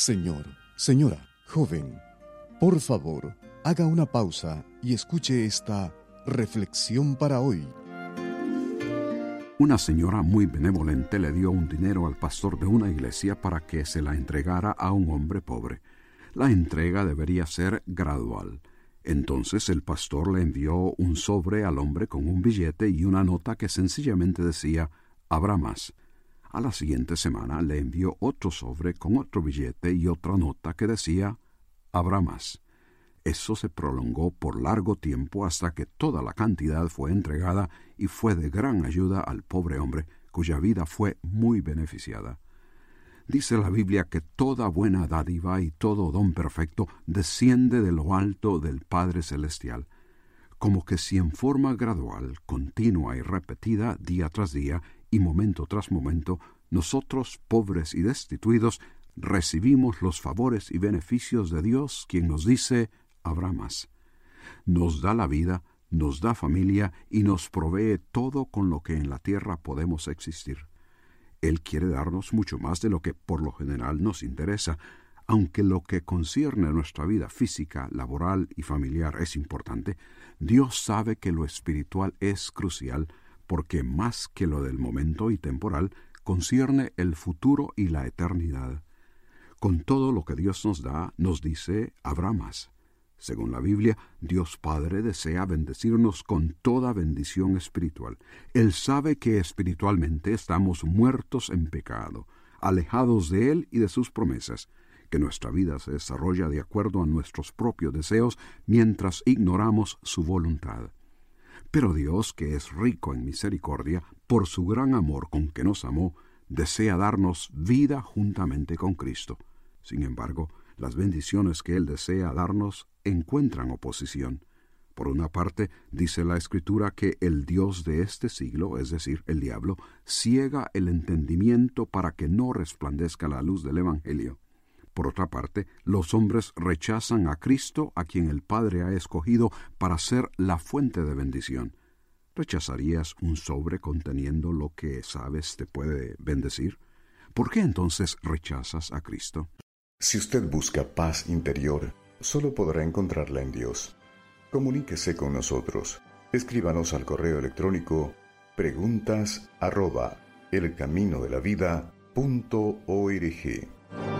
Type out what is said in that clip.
Señor, señora, joven, por favor, haga una pausa y escuche esta reflexión para hoy. Una señora muy benevolente le dio un dinero al pastor de una iglesia para que se la entregara a un hombre pobre. La entrega debería ser gradual. Entonces el pastor le envió un sobre al hombre con un billete y una nota que sencillamente decía habrá más. A la siguiente semana le envió otro sobre con otro billete y otra nota que decía habrá más. Eso se prolongó por largo tiempo hasta que toda la cantidad fue entregada y fue de gran ayuda al pobre hombre, cuya vida fue muy beneficiada. Dice la Biblia que toda buena dádiva y todo don perfecto desciende de lo alto del Padre Celestial, como que si en forma gradual, continua y repetida día tras día y momento tras momento, nosotros, pobres y destituidos, recibimos los favores y beneficios de Dios, quien nos dice, habrá más. Nos da la vida, nos da familia y nos provee todo con lo que en la tierra podemos existir. Él quiere darnos mucho más de lo que por lo general nos interesa, aunque lo que concierne a nuestra vida física, laboral y familiar es importante, Dios sabe que lo espiritual es crucial porque más que lo del momento y temporal, concierne el futuro y la eternidad. Con todo lo que Dios nos da, nos dice, habrá más. Según la Biblia, Dios Padre desea bendecirnos con toda bendición espiritual. Él sabe que espiritualmente estamos muertos en pecado, alejados de Él y de sus promesas, que nuestra vida se desarrolla de acuerdo a nuestros propios deseos mientras ignoramos su voluntad. Pero Dios, que es rico en misericordia, por su gran amor con que nos amó, desea darnos vida juntamente con Cristo. Sin embargo, las bendiciones que Él desea darnos encuentran oposición. Por una parte, dice la Escritura que el Dios de este siglo, es decir, el diablo, ciega el entendimiento para que no resplandezca la luz del Evangelio. Por otra parte, los hombres rechazan a Cristo, a quien el Padre ha escogido para ser la fuente de bendición. ¿Rechazarías un sobre conteniendo lo que sabes te puede bendecir? ¿Por qué entonces rechazas a Cristo? Si usted busca paz interior, solo podrá encontrarla en Dios. Comuníquese con nosotros. Escríbanos al correo electrónico preguntas arroba elcaminodelavida.org.